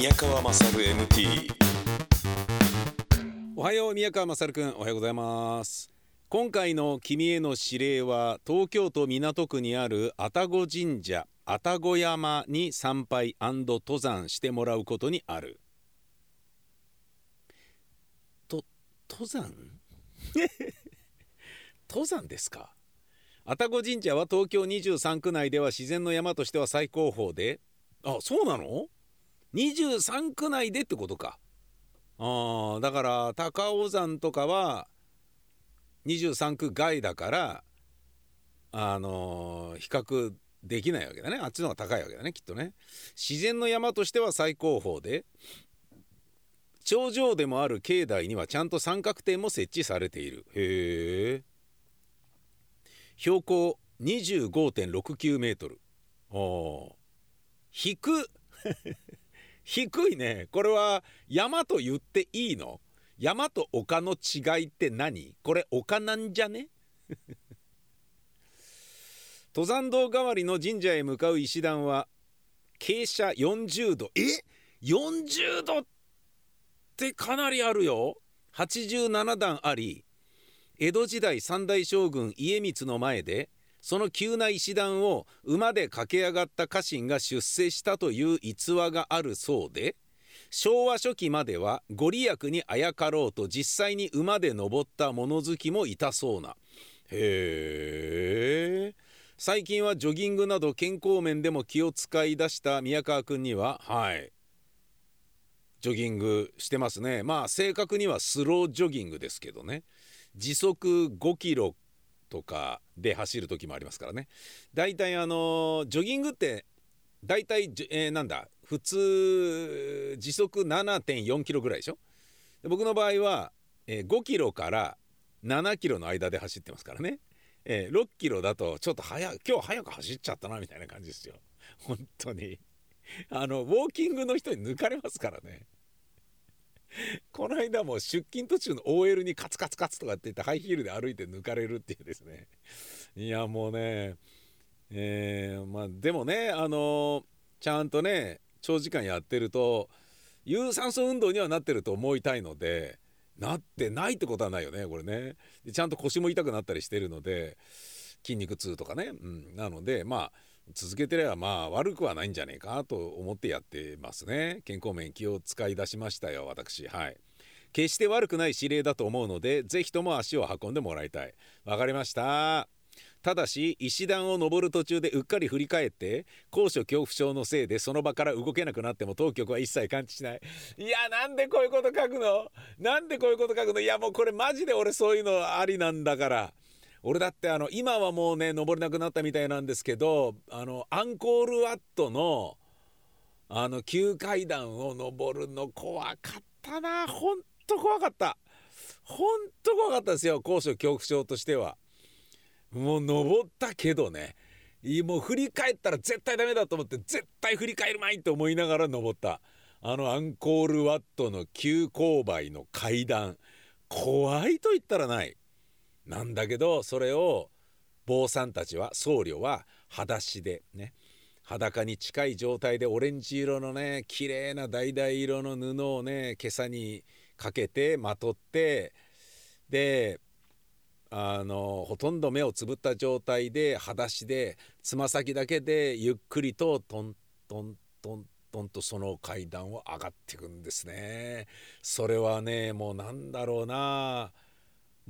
宮川勝 MT おはよう宮川勝くんおはようございます。今回の君への指令は東京都港区にある愛宕神社愛宕山に参拝登山してもらうことにある。と登山？登山ですか？愛宕神社は東京23区内では自然の山としては最高峰で。あそうなの？23区内でってことか。あだから高尾山とかは23区外だからあのー比較できないわけだね。あっちの方が高いわけだねきっとね。自然の山としては最高峰で頂上でもある境内にはちゃんと三角点も設置されている。へえ標高25.69メートル。あー。低っ低いね。これは山と言っていいの？山と丘の違いって何？これ丘なんじゃね？登山道代わりの神社へ向かう石段は傾斜40度。え？40度ってかなりあるよ。87段あり。江戸時代三代将軍家光の前でその急な石段を馬で駆け上がった家臣が出世したという逸話があるそうで昭和初期まではご利益にあやかろうと実際に馬で登った物好きもいたそうな。へえ最近はジョギングなど健康面でも気を使い出した宮川くんにははい。ジョギングしてますね。まあ正確にはスロージョギングですけどね。時速5キロとかで走る時もありますからね。だいたいあのジョギングってだいたい、えーなんだ普通時速7.4キロぐらいでしょ？で僕の場合は、えー5キロから7キロの間で走ってますからね、えー6キロだとちょっと早い今日早く走っちゃったなみたいな感じですよ。本当に。あのウォーキングの人に抜かれますからね。この間も出勤途中の OL にカツカツカツとかって言ってハイヒールで歩いて抜かれるっていうですね。いやもうねえーまあでもねあのちゃんとね長時間やってると有酸素運動にはなってると思いたいのでなってないってことはないよねこれね。でちゃんと腰も痛くなったりしてるので筋肉痛とかね、うん、なのでまあ続けてればまあ悪くはないんじゃねえかと思ってやってますね。健康面気を使い出しましたよ私。はい。決して悪くない指令だと思うのでぜひとも足を運んでもらいたい。わかりました。ただし石段を登る途中でうっかり振り返って高所恐怖症のせいでその場から動けなくなっても当局は一切感知しない。いやなんでこういうこと書くの？なんでこういうこと書くの？いやもうこれマジで俺そういうのありなんだから。俺だってあの今はもうね登れなくなったみたいなんですけどあのアンコールワットのあの急階段を登るの怖かったな。ほんと怖かった。ほんと怖かったですよ高所恐怖症としては。もう登ったけどねもう振り返ったら絶対ダメだと思って絶対振り返るまいと思いながら登った。あのアンコールワットの急勾配の階段。怖いと言ったらない。なんだけどそれを坊さんたちは僧侶は裸足でね裸に近い状態でオレンジ色のね綺麗な橙色の布をね今朝にかけてまとってであのほとんど目をつぶった状態で裸足でつま先だけでゆっくりとトントントントンとその階段を上がっていくんですね。それはねもうなんだろうな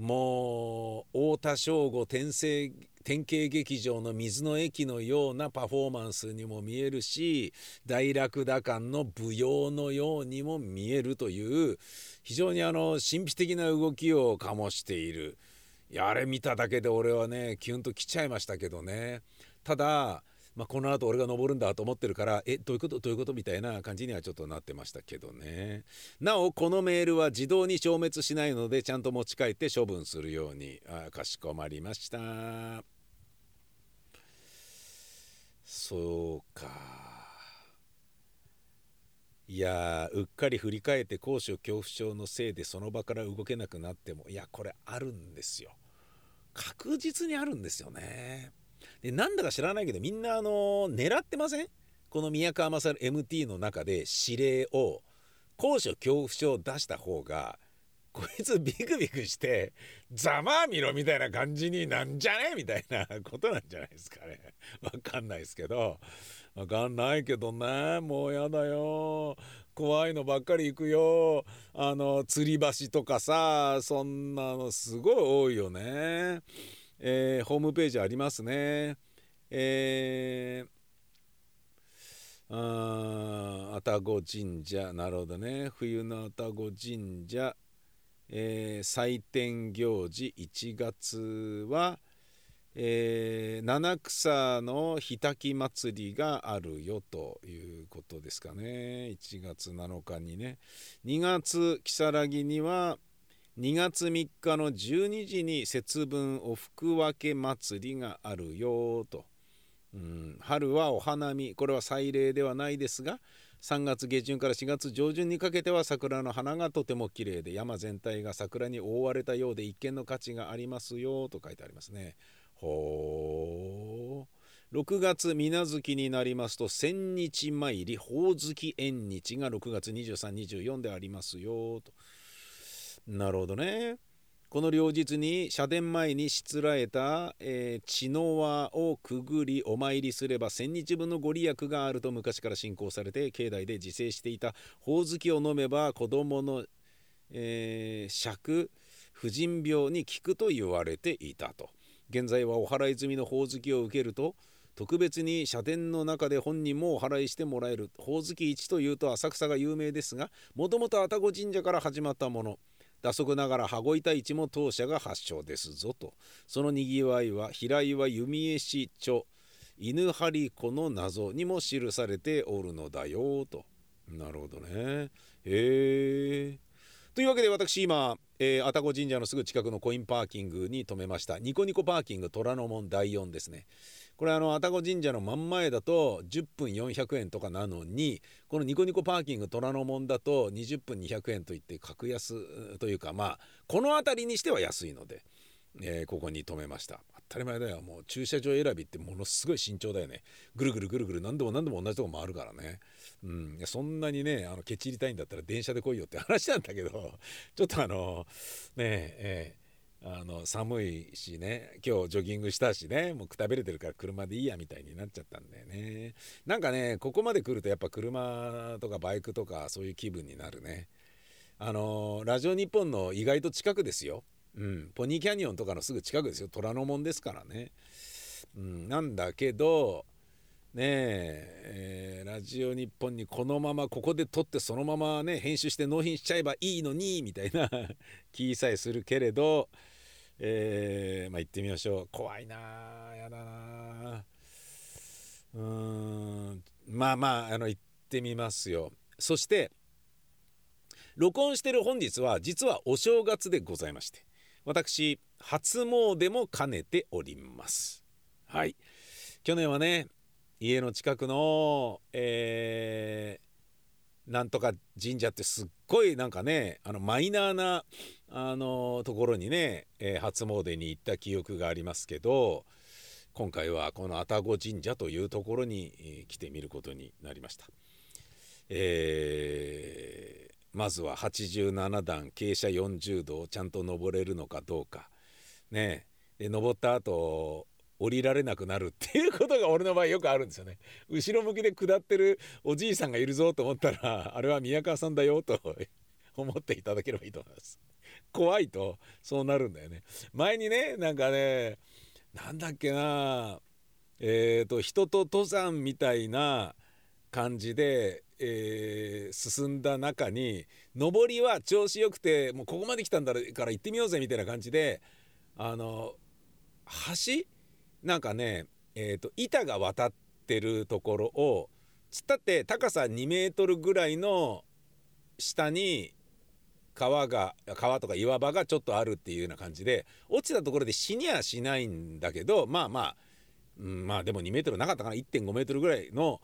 もう太田省吾天成典型劇場の水の駅のようなパフォーマンスにも見えるし大楽打館の舞踊のようにも見えるという非常にあの神秘的な動きを醸している。いやあれ見ただけで俺はねキュンと来ちゃいましたけどね。ただ、まあ、この後俺が登るんだと思ってるからえどういうこと？どういうこと？みたいな感じにはちょっとなってましたけどね。なおこのメールは自動に消滅しないのでちゃんと持ち帰って処分するようにあかしこまりました。そうか。いやうっかり振り返って高所恐怖症のせいでその場から動けなくなってもいやこれあるんですよ。確実にあるんですよね。でなんだか知らないけどみんなあの狙ってません？この宮川勝 MT の中で指令を高所恐怖症を出した方がこいつビクビクしてざまあみろみたいな感じになんじゃね？みたいなことなんじゃないですかね。わかんないですけど。わかんないけどね。もうやだよ。怖いのばっかり行くよ。あの吊り橋とかさそんなのすごい多いよね。えー、ホームページありますね。えー、あ愛宕神社。なるほどね。冬の愛宕神社。えー、祭典行事。1月は、えー、七草の火焚き祭りがあるよということですかね。1月7日にね。2月如月には2月3日の12時に節分お福分け祭りがあるよと、うん、春はお花見これは祭礼ではないですが3月下旬から4月上旬にかけては桜の花がとても綺麗で山全体が桜に覆われたようで一見の価値がありますよと書いてありますね。ほう6月水月になりますと千日参りほおずき縁日が6月2324でありますよと。なるほどね。この両日に社殿前にしつらえた、えー、血の輪をくぐりお参りすれば千日分のご利益があると昔から信仰されて境内で自生していたほおずきを飲めば子供の、えー、尺婦人病に効くと言われていたと。現在はお祓い済みのほおずきを受けると特別に社殿の中で本人もお祓いしてもらえる。ほおずき市というと浅草が有名ですがもともと愛宕神社から始まったもの。打足ながら羽子板市も当社が発祥ですぞと。そのにぎわいは平岩弓江市著犬張子の謎にも記されておるのだよと。なるほどね。へえ。というわけで私今えー、愛宕神社のすぐ近くのコインパーキングに停めました。ニコニコパーキング虎ノ門第4ですね。これあの愛宕神社の真ん前だと10分400円とかなのにこのニコニコパーキング虎ノ門だと20分200円といって格安というかまあこの辺りにしては安いので、えー、ここに止めました。当たり前だよ。もう駐車場選びってものすごい慎重だよね。ぐるぐるぐるぐる何でも何でも同じとこ回るからね。うん。そんなにねあのケチりたいんだったら電車で来いよって話なんだけどちょっとあのねええーあの寒いしね今日ジョギングしたしねもうくたびれてるから車でいいやみたいになっちゃったんだよね。なんかねここまで来るとやっぱ車とかバイクとかそういう気分になるね。あのラジオ日本の意外と近くですよ、うん、ポニーキャニオンとかのすぐ近くですよ。虎ノ門ですからね、うん、なんだけどねええー、ラジオ日本にこのままここで撮ってそのままね編集して納品しちゃえばいいのにみたいな気さえするけれどえー、まあ行ってみましょう。怖いなやだなうん。まあまああの行ってみますよ。そして録音してる本日は実はお正月でございまして私初詣も兼ねております。はい。去年はね家の近くの、えー、なんとか神社ってすっごいなんかねあのマイナーなあのところにね、えー、初詣に行った記憶がありますけど今回はこの愛宕神社というところに、えー、来てみることになりました。えー、まずは87段傾斜40度をちゃんと登れるのかどうかねで登った後降りられなくなるっていうことが俺の場合よくあるんですよね。後ろ向きで下ってるおじいさんがいるぞと思ったらあれは宮川さんだよと思っていただければいいと思います。怖いとそうなるんだよね。前にねなんかねなんだっけなえっ、ー、と人と登山みたいな感じで、えー、進んだ中に上りは調子よくてもうここまで来たんだから行ってみようぜみたいな感じであの橋なんかね、えーと、板が渡ってるところをつったって高さ2メートルぐらいの下に川が川とか岩場がちょっとあるっていうような感じで落ちたところで死にはしないんだけどまあまあ、うん、まあでも2メートルなかったかな1.5メートルぐらいの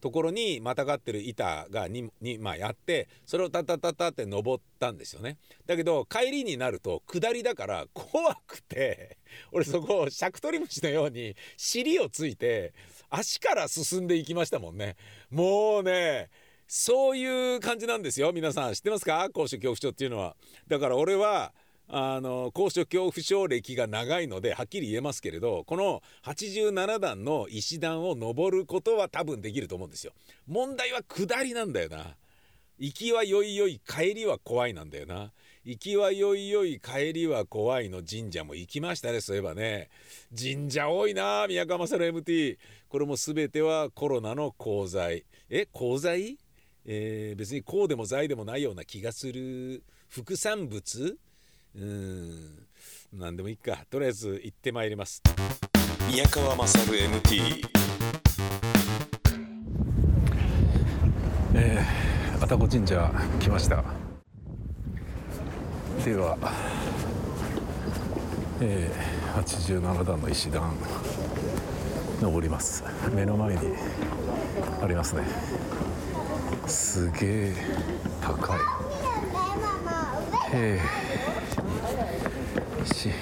ところにまたがってる板が 2, 2枚あってそれをタタタタって登ったんですよね。だけど帰りになると下りだから怖くて 俺そこをシャクトリムシのように尻をついて足から進んでいきましたもんね。もうねそういう感じなんですよ。皆さん知ってますか？高所恐怖症っていうのは。だから俺はあの高所恐怖症歴が長いのではっきり言えますけれどこの87段の石段を登ることは多分できると思うんですよ。問題は下りなんだよな。行きはよいよい帰りは怖いなんだよな。行きはよいよい帰りは怖いの神社も行きましたねそういえばね。神社多いな宮川勝 MT これも全てはコロナの功罪。え功罪？えー、別にこうでも罪でもないような気がする。副産物？うん。何でもいいか。とりあえず行ってまいります。宮川勝 MT えー、愛宕神社来ました。では、えー、87段の石段登ります。目の前にありますね。すげえ高い。えー、4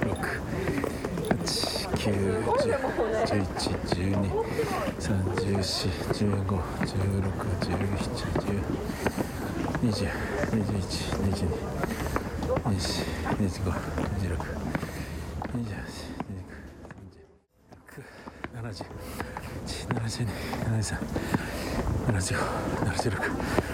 5 6 8 9 10 11 12 13 14 15 16 17 18 20 21 22 24 25 26 28 29 30 71 72 73 75 76 77 78 79 80 81 82 83 84 85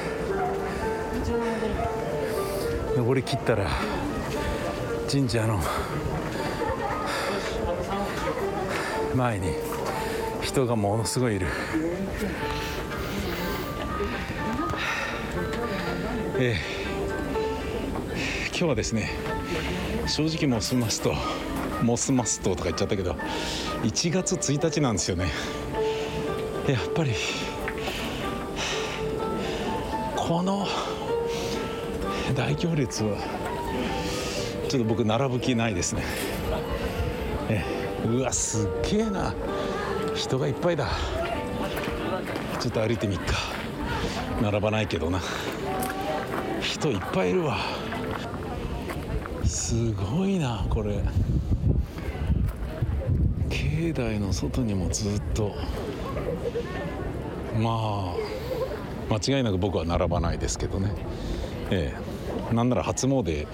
登り切ったら神社の前に人がものすごいいる。えー、今日はですね正直もう済ますともう済ますととか言っちゃったけど1月1日なんですよね。やっぱりこの大行列はちょっと僕並ぶ気ないですね。えうわすっげえな。人がいっぱいだ。ちょっと歩いてみっか。並ばないけどな。人いっぱいいるわ。すごいなこれ。境内の外にもずっと。まあ間違いなく僕は並ばないですけどね。ええ。なんなら初詣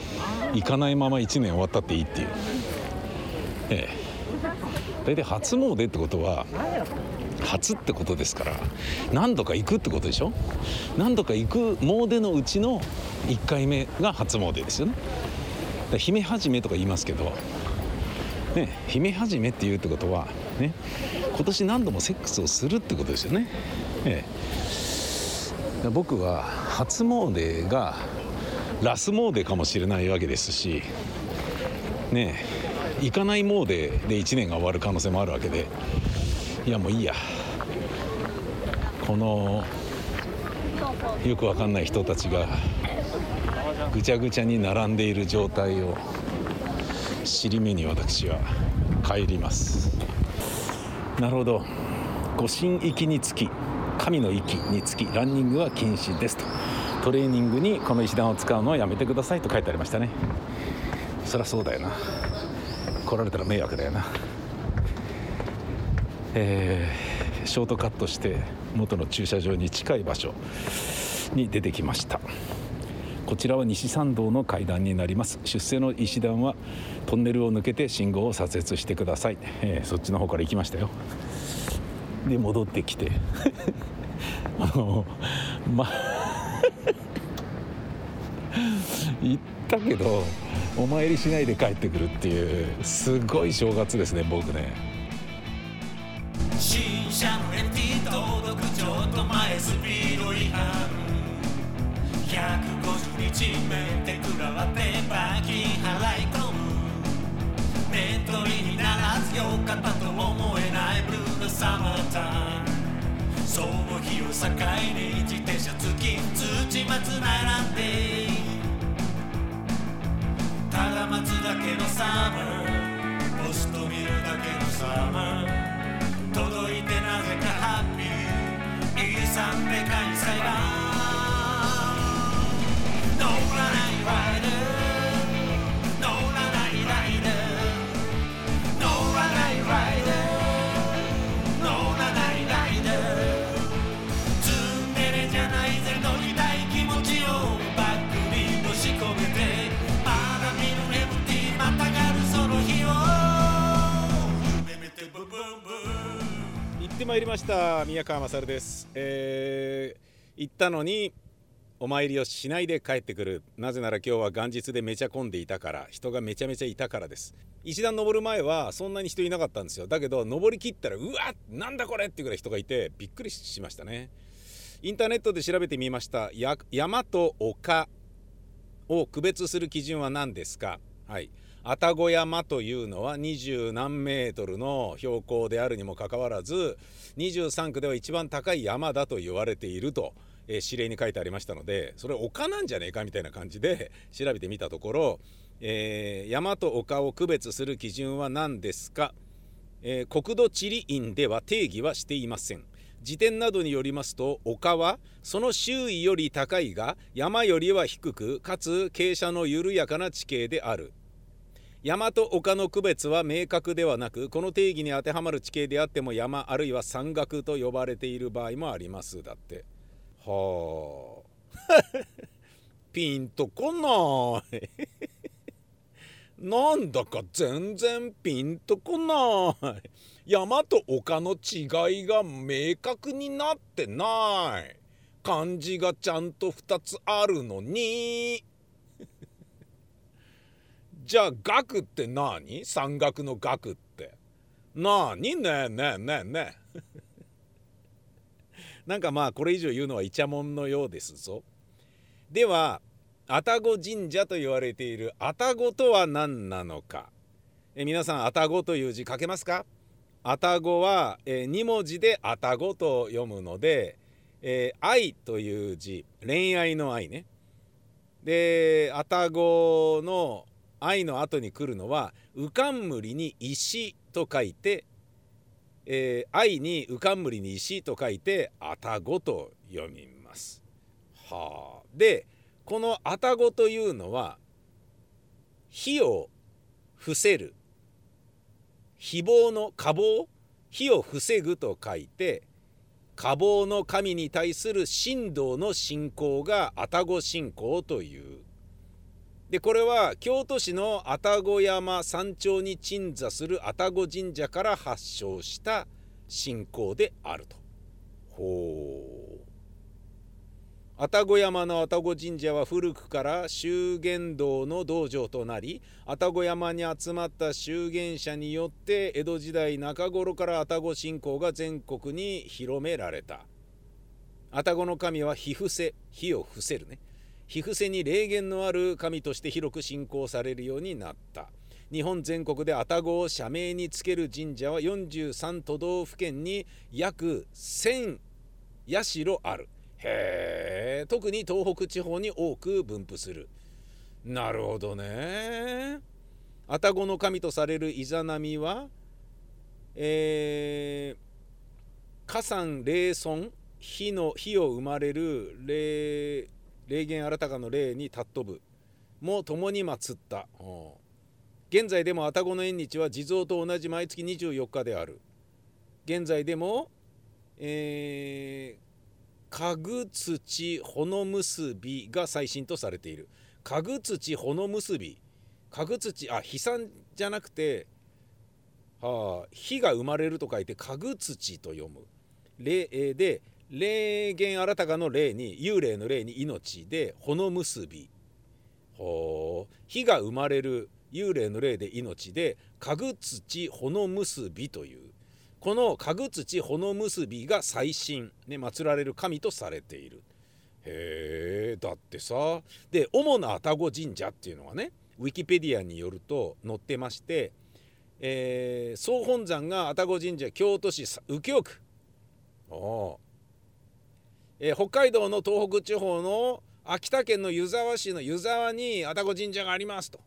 行かないまま1年終わったっていいっていう。ええ。大体初詣ってことは初ってことですから何度か行くってことでしょ？何度か行く詣のうちの1回目が初詣ですよね。姫始めとか言いますけどね姫始めって言うってことはね今年何度もセックスをするってことですよね。ええ。僕は初詣がラス詣かもしれないわけですしねえ行かない詣で1年が終わる可能性もあるわけで。いやもういいや。このよくわかんない人たちがぐちゃぐちゃに並んでいる状態を尻目に私は帰ります。なるほど。御神域につき神の域につきランニングは禁止ですと。トレーニングにこの石段を使うのはやめてくださいと書いてありましたね。そりゃそうだよな。来られたら迷惑だよな。えー、ショートカットして元の駐車場に近い場所に出てきました。こちらは西参道の階段になります。出世の石段はトンネルを抜けて信号を左折してください、えー、そっちの方から行きましたよ。で戻ってきて。あのま行ったけどお参りしないで帰ってくるっていうすごい正月ですね僕ね。新車の MT 登録ちょっと前スピード違反。ちめてくらわってバキ払い込む。メントリにならずよかったと思えないブルーなサマータイムその日を境に自転車付き土松並んで。ただ待つだけのサマーポスト見るだけのサマー届いてなぜかハッピー。遺産でかい裁判乗らないライダン行ってまいりました宮川勝です、えー行ったのにお参りをしないで帰ってくる。なぜなら今日は元日でめちゃ混んでいたから。人がめちゃめちゃいたからです。一段登る前はそんなに人いなかったんですよ。だけど登りきったらうわなんだこれってぐらい人がいてびっくりしましたね。インターネットで調べてみました。山と丘を区別する基準は何ですか？はい。愛宕山というのは二十何メートルの標高であるにもかかわらず23区では一番高い山だと言われていると、えー指令に書いてありましたのでそれ丘なんじゃねえかみたいな感じで 調べてみたところ、えー山と丘を区別する基準は何ですか、えー国土地理院では定義はしていません。辞典などによりますと丘はその周囲より高いが山よりは低くかつ傾斜の緩やかな地形である。山と丘の区別は明確ではなくこの定義に当てはまる地形であっても山あるいは山岳と呼ばれている場合もありますだって。はあ。ピンとこない。なんだか全然ピンとこない。山と丘の違いが明確になってない。漢字がちゃんと2つあるのに。じゃあ学って何？山岳の学って。何ねえねえねえねえ。なんかまあこれ以上言うのはイチャモンのようですぞ。では愛宕神社と言われている愛宕とは何なのか？え皆さん愛宕という字書けますか？愛宕は、え2文字で愛宕と読むので、えー愛という字。恋愛の愛ね。で愛宕の愛の後に来るのは浮かんむりに石と書いて、えー愛に浮かんむりに石と書いて愛宕と読みます。はあ、でこの愛宕というのは火を伏せる。誹謗の火防火を防ぐと書いて火防の神に対する神道の信仰が愛宕信仰というでこれは京都市の愛宕山山頂に鎮座する愛宕神社から発祥した信仰であると。ほう。愛宕山の愛宕神社は古くから修験道の道場となり愛宕山に集まった修験者によって江戸時代中頃から愛宕信仰が全国に広められた。愛宕の神は火伏せ火を伏せるね。火伏せに霊言のある神として広く信仰されるようになった。日本全国で愛宕を社名につける神社は43都道府県に約1000社ある。へえ特に東北地方に多く分布する。なるほどね。愛宕の神とされるイザナミはえー、火山霊尊火の火を生まれる霊霊言新たかの霊に尊ぶ。も共に祀った。うん。現在でも愛宕の縁日は地蔵と同じ毎月24日である。現在でもえー家具土穂結びが最新とされている。家具土穂結び。家具土あ悲惨じゃなくてはあ火が生まれると書いて家具土と読む。霊えーで霊言新たかの霊に幽霊の霊に命で穂結びほう。火が生まれる幽霊の霊で命で家具土穂結びというこの家具土穂結びが最新、ね、祀られる神とされている。へえだってさ。で主な愛宕神社っていうのはねウィキペディアによると載ってまして、えー総本山が愛宕神社京都市右京区。おーえー北海道の東北地方の秋田県の湯沢市の湯沢に愛宕神社がありますと。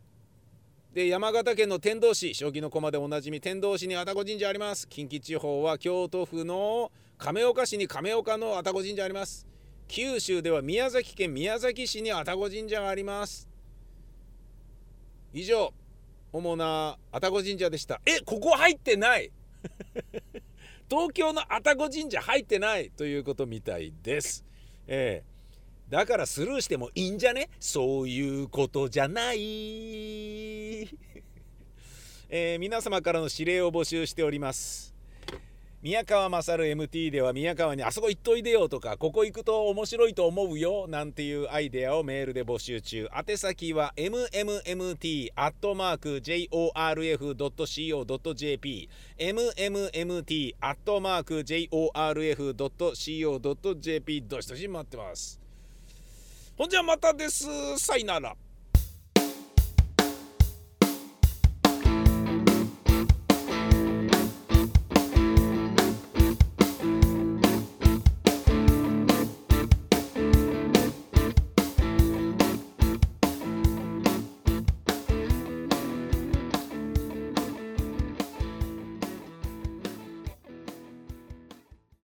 で山形県の天童市将棋の駒でおなじみ天童市に愛宕神社あります。近畿地方は京都府の亀岡市に亀岡の愛宕神社あります。九州では宮崎県宮崎市に愛宕神社があります。以上主な愛宕神社でした。えここ入ってない。東京の愛宕神社入ってないということみたいです。ええ。だからスルーしてもいいんじゃね？そういうことじゃない、えー皆様からの指令を募集しております。宮川勝 MT では宮川にあそこ行っといでよとかここ行くと面白いと思うよなんていうアイデアをメールで募集中宛先は mmmt.jorf.co.jp mmmt.jorf.co.jp どしどし待ってますほんじゃまたですさいなら